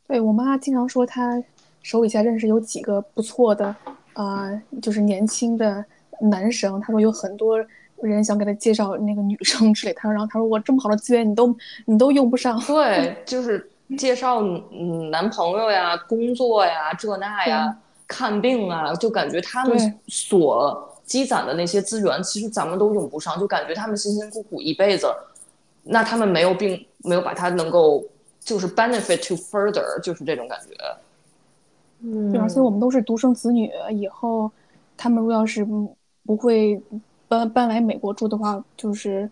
对我妈经常说，她手底下认识有几个不错的，啊，就是年轻的男生。她说有很多人想给她介绍那个女生之类。她说，然后她说我这么好的资源，你都你都用不上。对，就是介绍嗯男朋友呀、工作呀、这那呀、看病啊，就感觉他们所积攒的那些资源，其实咱们都用不上。就感觉他们辛辛苦苦一辈子，那他们没有病，没有把它能够。就是 benefit to further，就是这种感觉。嗯，对，而且我们都是独生子女，以后他们如果要是不会搬搬来美国住的话，就是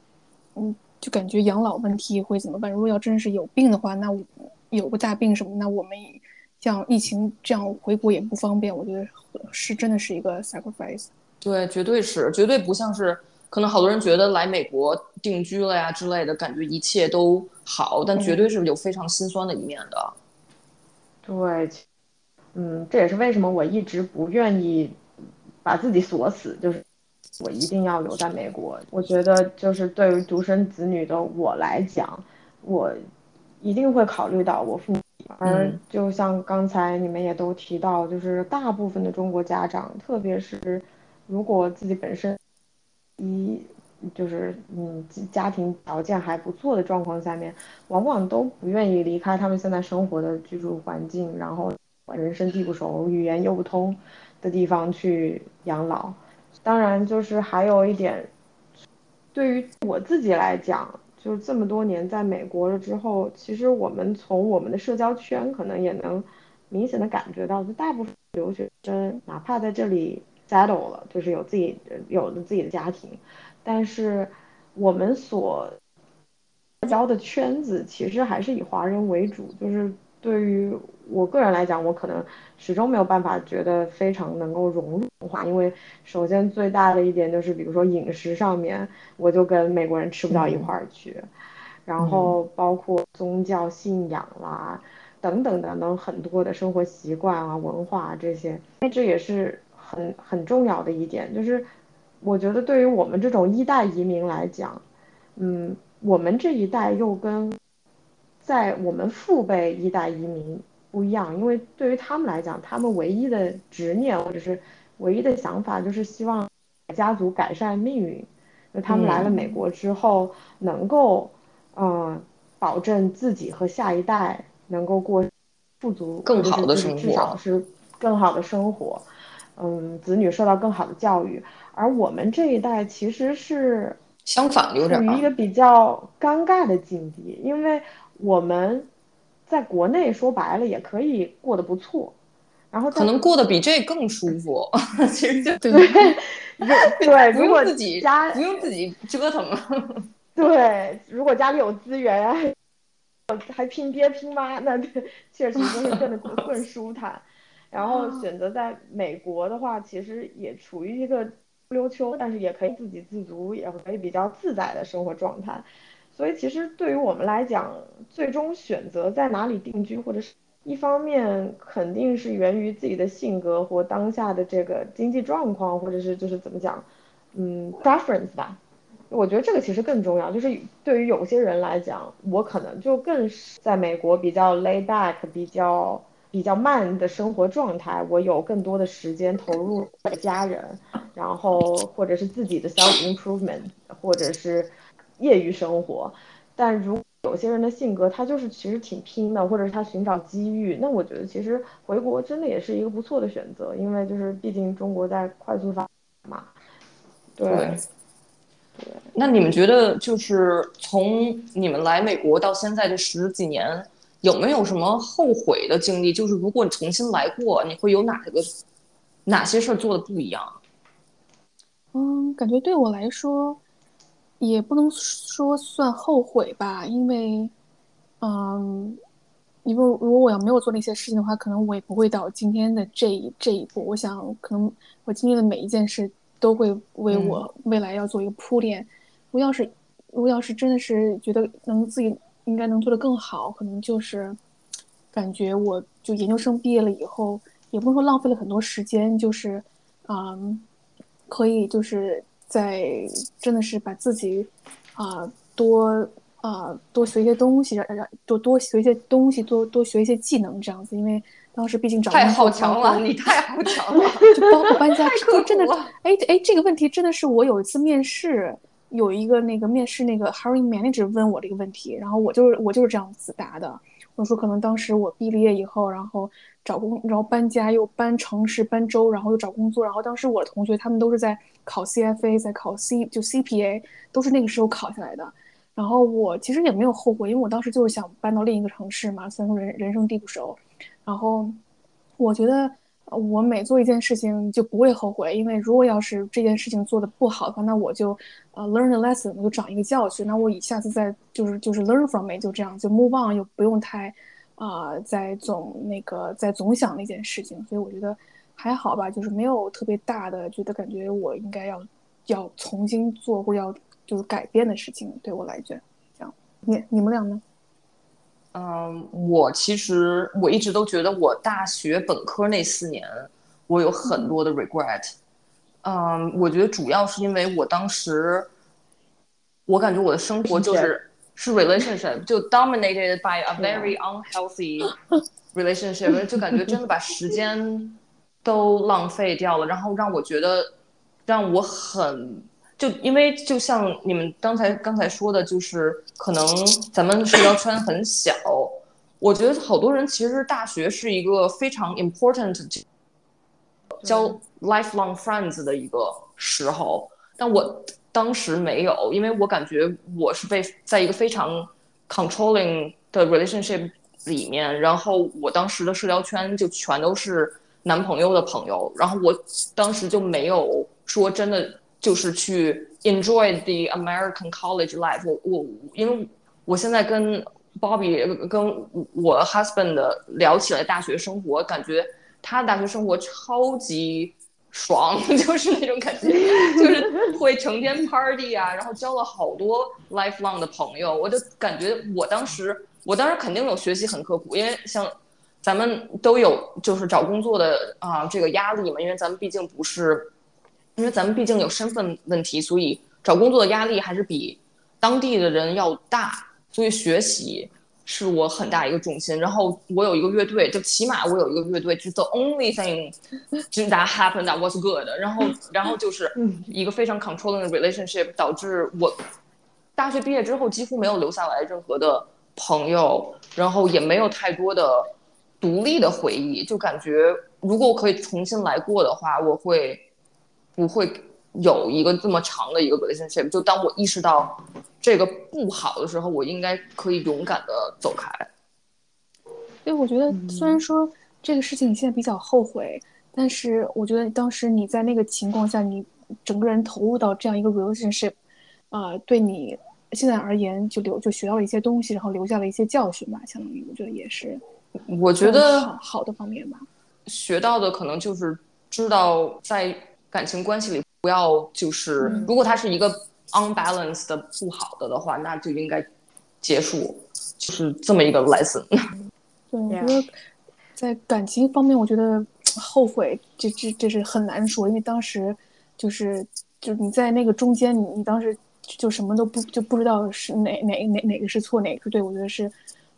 嗯，就感觉养老问题会怎么办？如果要真是有病的话，那有个大病什么，那我们像疫情这样回国也不方便。我觉得是真的是一个 sacrifice。对，绝对是，绝对不像是。可能好多人觉得来美国定居了呀之类的，感觉一切都好，但绝对是有非常心酸的一面的。对，嗯，这也是为什么我一直不愿意把自己锁死，就是我一定要留在美国。我觉得，就是对于独生子女的我来讲，我一定会考虑到我父母。而就像刚才你们也都提到，就是大部分的中国家长，特别是如果自己本身。一就是嗯，家庭条件还不错的状况下面，往往都不愿意离开他们现在生活的居住环境，然后人生地不熟、语言又不通的地方去养老。当然，就是还有一点，对于我自己来讲，就是这么多年在美国了之后，其实我们从我们的社交圈可能也能明显的感觉到，就大部分留学生哪怕在这里。settle 了，就是有自己有了自己的家庭，但是我们所交的圈子其实还是以华人为主。就是对于我个人来讲，我可能始终没有办法觉得非常能够融入文化，因为首先最大的一点就是，比如说饮食上面，我就跟美国人吃不到一块儿去，然后包括宗教信仰啦等等等等很多的生活习惯啊、文化这些，那这也是。很很重要的一点就是，我觉得对于我们这种一代移民来讲，嗯，我们这一代又跟在我们父辈一代移民不一样，因为对于他们来讲，他们唯一的执念或者是唯一的想法就是希望家族改善命运，就他们来了美国之后，能够嗯保证自己和下一代能够过富足更好的生活，至少是更好的生活。嗯，子女受到更好的教育，而我们这一代其实是相反，有点处于一个比较尴尬的境地，因为我们在国内说白了也可以过得不错，然后可能过得比这更舒服，其实就对对，不用自己家不用自己折腾了。对，如果家里有资源，还拼爹拼妈，那确实就是更更 舒坦。然后选择在美国的话，其实也处于一个不溜秋，但是也可以自给自足，也可以比较自在的生活状态。所以其实对于我们来讲，最终选择在哪里定居或者是一方面肯定是源于自己的性格或当下的这个经济状况，或者是就是怎么讲，嗯，preference 吧。我觉得这个其实更重要，就是对于有些人来讲，我可能就更是在美国比较 lay back，比较比较慢的生活状态，我有更多的时间投入家人，然后或者是自己的 self improvement，或者是业余生活。但如有些人的性格，他就是其实挺拼的，或者是他寻找机遇，那我觉得其实回国真的也是一个不错的选择，因为就是毕竟中国在快速发展嘛。对。对。那你们觉得，就是从你们来美国到现在这十几年，有没有什么后悔的经历？就是如果你重新来过，你会有哪个哪些事儿做的不一样？嗯，感觉对我来说。也不能说算后悔吧，因为，嗯，因为如果我要没有做那些事情的话，可能我也不会到今天的这一这一步。我想，可能我经历的每一件事都会为我未来要做一个铺垫。我要是，如果要是真的是觉得能自己应该能做得更好，可能就是感觉我就研究生毕业了以后，也不能说浪费了很多时间，就是，嗯，可以就是。在真的是把自己啊多啊多学一些东西，让让多多学一些东西，多多学一些技能这样子。因为当时毕竟找太好强了，你 太好强了，就包括搬家，真的哎哎，这个问题真的是我有一次面试，有一个那个面试那个 hiring manager 问我这个问题，然后我就是我就是这样子答的。我说可能当时我毕了业以后，然后找工，然后搬家又搬城市搬州，然后又找工作，然后当时我的同学他们都是在考 CFA，在考 C 就 CPA，都是那个时候考下来的。然后我其实也没有后悔，因为我当时就是想搬到另一个城市嘛，虽然说人人生地不熟。然后我觉得。我每做一件事情就不会后悔，因为如果要是这件事情做的不好的话，那我就呃 learn a lesson，我就长一个教训。那我以下次再就是就是 learn from it，就这样就 move on，又不用太啊再总那个再总想那件事情。所以我觉得还好吧，就是没有特别大的觉得感觉我应该要要重新做或要就是改变的事情，对我来讲，这样你你们俩呢？嗯，我其实我一直都觉得我大学本科那四年，我有很多的 regret。嗯，我觉得主要是因为我当时，我感觉我的生活就是是 relationship，就 dominated by a very unhealthy relationship，就感觉真的把时间都浪费掉了，然后让我觉得让我很。就因为就像你们刚才刚才说的，就是可能咱们社交圈很小，我觉得好多人其实大学是一个非常 important 交 lifelong friends 的一个时候，但我当时没有，因为我感觉我是被在一个非常 controlling 的 relationship 里面，然后我当时的社交圈就全都是男朋友的朋友，然后我当时就没有说真的。就是去 enjoy the American college life。我我因为我现在跟 Bobby 跟我 husband 聊起来大学生活，感觉他大学生活超级爽，就是那种感觉，就是会成天 party 啊，然后交了好多 lifelong 的朋友。我就感觉我当时，我当时肯定有学习很刻苦，因为像咱们都有就是找工作的啊这个压力嘛，因为咱们毕竟不是。因为咱们毕竟有身份问题，所以找工作的压力还是比当地的人要大。所以学习是我很大一个重心。然后我有一个乐队，就起码我有一个乐队，就是 the only thing that happened that was good。然后，然后就是一个非常 controlling 的 relationship，导致我大学毕业之后几乎没有留下来任何的朋友，然后也没有太多的独立的回忆。就感觉如果我可以重新来过的话，我会。不会有一个这么长的一个 relationship。就当我意识到这个不好的时候，我应该可以勇敢的走开。因为我觉得，虽然说这个事情你现在比较后悔，但是我觉得当时你在那个情况下，你整个人投入到这样一个 relationship，啊，对你现在而言就留就学到了一些东西，然后留下了一些教训吧。相当于我觉得也是，我觉得好的方面吧。学到的可能就是知道在。感情关系里不要就是，如果他是一个 unbalanced 的不好的的话，那就应该结束，就是这么一个 lesson。对，我觉得在感情方面，我觉得后悔这这这是很难说，因为当时就是就你在那个中间，你你当时就什么都不就不知道是哪哪哪哪个是错，哪个是对，我觉得是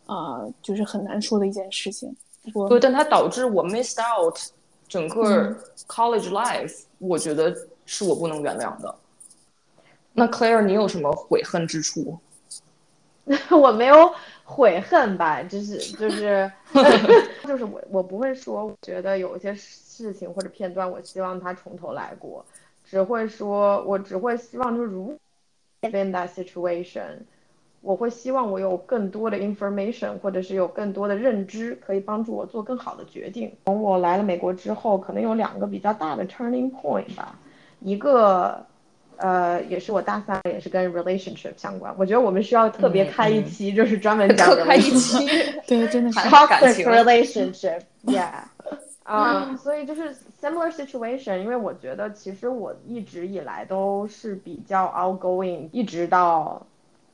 啊、就是很难说的一件事情。不过对，但它导致我 missed out 整个嗯 college life，、我觉得是我不能原谅的。那 Claire，你有什么悔恨之处？我没有悔恨吧，就是就是 就是我我不会说，我觉得有一些事情或者片段，我希望他从头来过，只会说，我只会希望就是如 in that situation，我会希望我有更多的 information，或者是有更多的认知，可以帮助我做更好的决定。从我来了美国之后，可能有两个比较大的 turning point 吧，一个。呃，也是我大三，也是跟 relationship 相关。我觉得我们需要特别嗯开一嗯期，就是专门讲的开一期，对，真的是 还感 toxic 情 relationship，yeah，啊、所以就是 similar situation，因为我觉得其实我一直以来都是比较 outgoing，一直到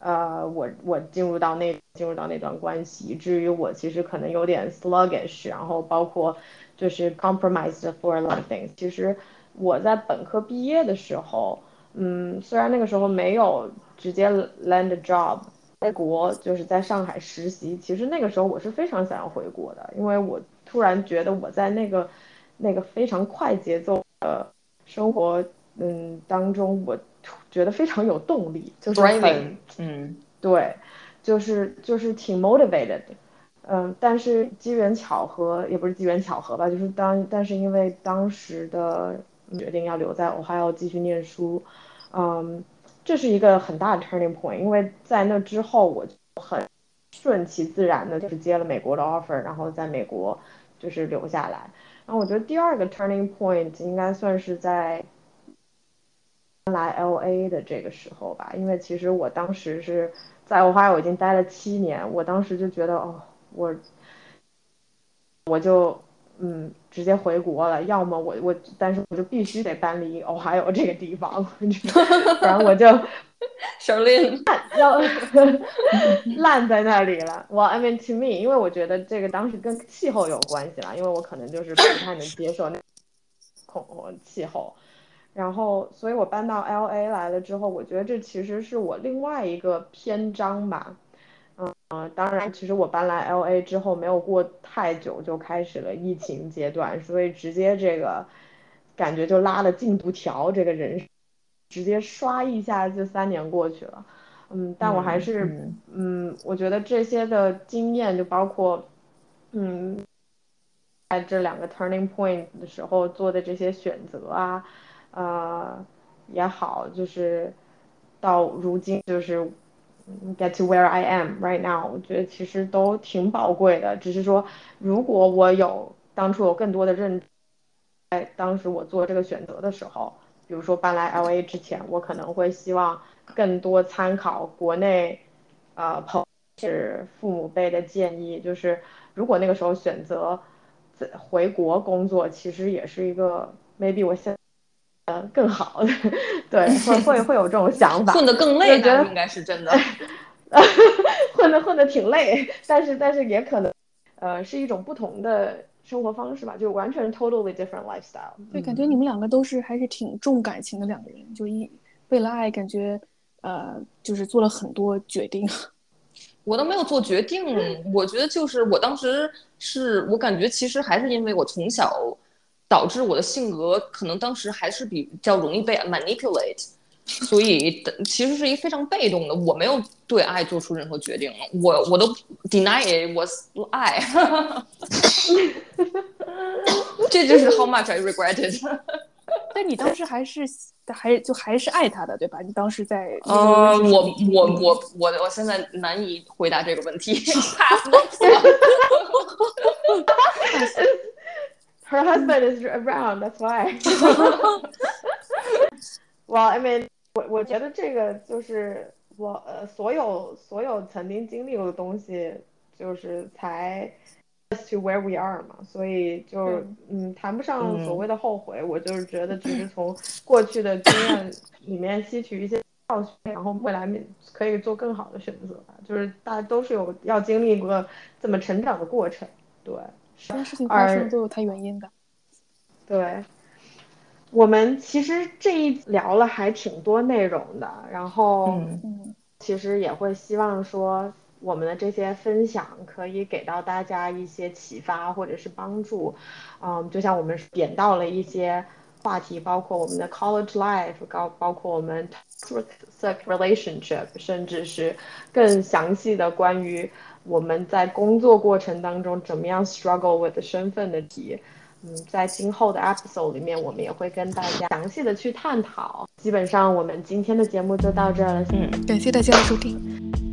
呃我我进入到那进入到那段关系，以至于我其实可能有点 sluggish，然后包括就是 compromised for a lot of things。其实我在本科毕业的时候，嗯，虽然那个时候没有直接 land a job。回国就是在上海实习，其实那个时候我是非常想要回国的，因为我突然觉得我在那个那个非常快节奏的生活嗯当中，我突觉得非常有动力，就是很嗯对，就是就是挺 motivated 的，嗯，但是机缘巧合也不是机缘巧合吧，就是当但是因为当时的决定要留在 Ohio 继续念书，嗯，这是一个很大的 turning point，因为在那之后我就很顺其自然的就是接了美国的 offer，然后在美国就是留下来。然后我觉得第二个 turning point 应该算是在来 LA 的这个时候吧，因为其实我当时是在 Ohio 已经待了七年，我当时就觉得哦，我我就嗯直接回国了，要么我我，但是我就必须得搬离 Ohio 这个地方，不然我就 Charlene，要 烂在那里了。Well, I mean to me，因为我觉得这个当时跟气候有关系啦，因为我可能就是不太能接受那恐气候。然后，所以我搬到 LA 来了之后，我觉得这其实是我另外一个篇章吧。嗯、呃，当然，其实我搬来 LA 之后没有过太久就开始了疫情阶段，所以直接这个感觉就拉了进度条，这个人直接刷一下就三年过去了。嗯，但我还是嗯嗯，我觉得这些的经验就包括嗯，在这两个 turning point 的时候做的这些选择啊。呃，也好，就是到如今就是 get to where I am right now，我觉得其实都挺宝贵的。只是说，如果我有当初有更多的认知，在当时我做这个选择的时候，比如说搬来 LA 之前，我可能会希望更多参考国内呃朋是父母辈的建议，就是如果那个时候选择回国工作，其实也是一个 maybe 我现呃，更好的，对，会会会有这种想法，混得更累，就觉得应该是真的。混的混的挺累，但是但是也可能，呃，是一种不同的生活方式吧，就完全 totally different lifestyle。对，感觉你们两个都是还是挺重感情的两个人，就一为了爱，感觉呃，就是做了很多决定。我都没有做决定，我觉得就是我当时是我感觉其实还是因为我从小导致我的性格可能当时还是比较容易被 manipulate，所以其实是一个非常被动的，我没有对爱做出任何决定，我我都 deny it was 爱，这就是 how much I regretted。但你当时还是还就还是爱他的，对吧？你当时在呃，我我我我我现在难以回答这个问题。Her husband is around, that's why. well, I mean，我我觉得这个就是我呃所有所有曾经经历过的东西，就是才 to where we are 嘛，所以就嗯谈不上所谓的后悔，我就是觉得只是从过去的经验里面吸取一些教训，然后未来可以做更好的选择吧。就是大家都是有要经历过这么成长的过程，对。这件事情发生都有它原因的。对，我们其实这一聊了还挺多内容的，然后嗯，其实也会希望说我们的这些分享可以给到大家一些启发或者是帮助。嗯，就像我们点到了一些话题，包括我们的 college life，包包括我们 toxic relationship，甚至是更详细的关于我们在工作过程当中怎么样 struggle with 身份的题。嗯，在今后的 episode 里面，我们也会跟大家详细的去探讨。基本上，我们今天的节目就到这儿了。嗯，感谢大家的收听。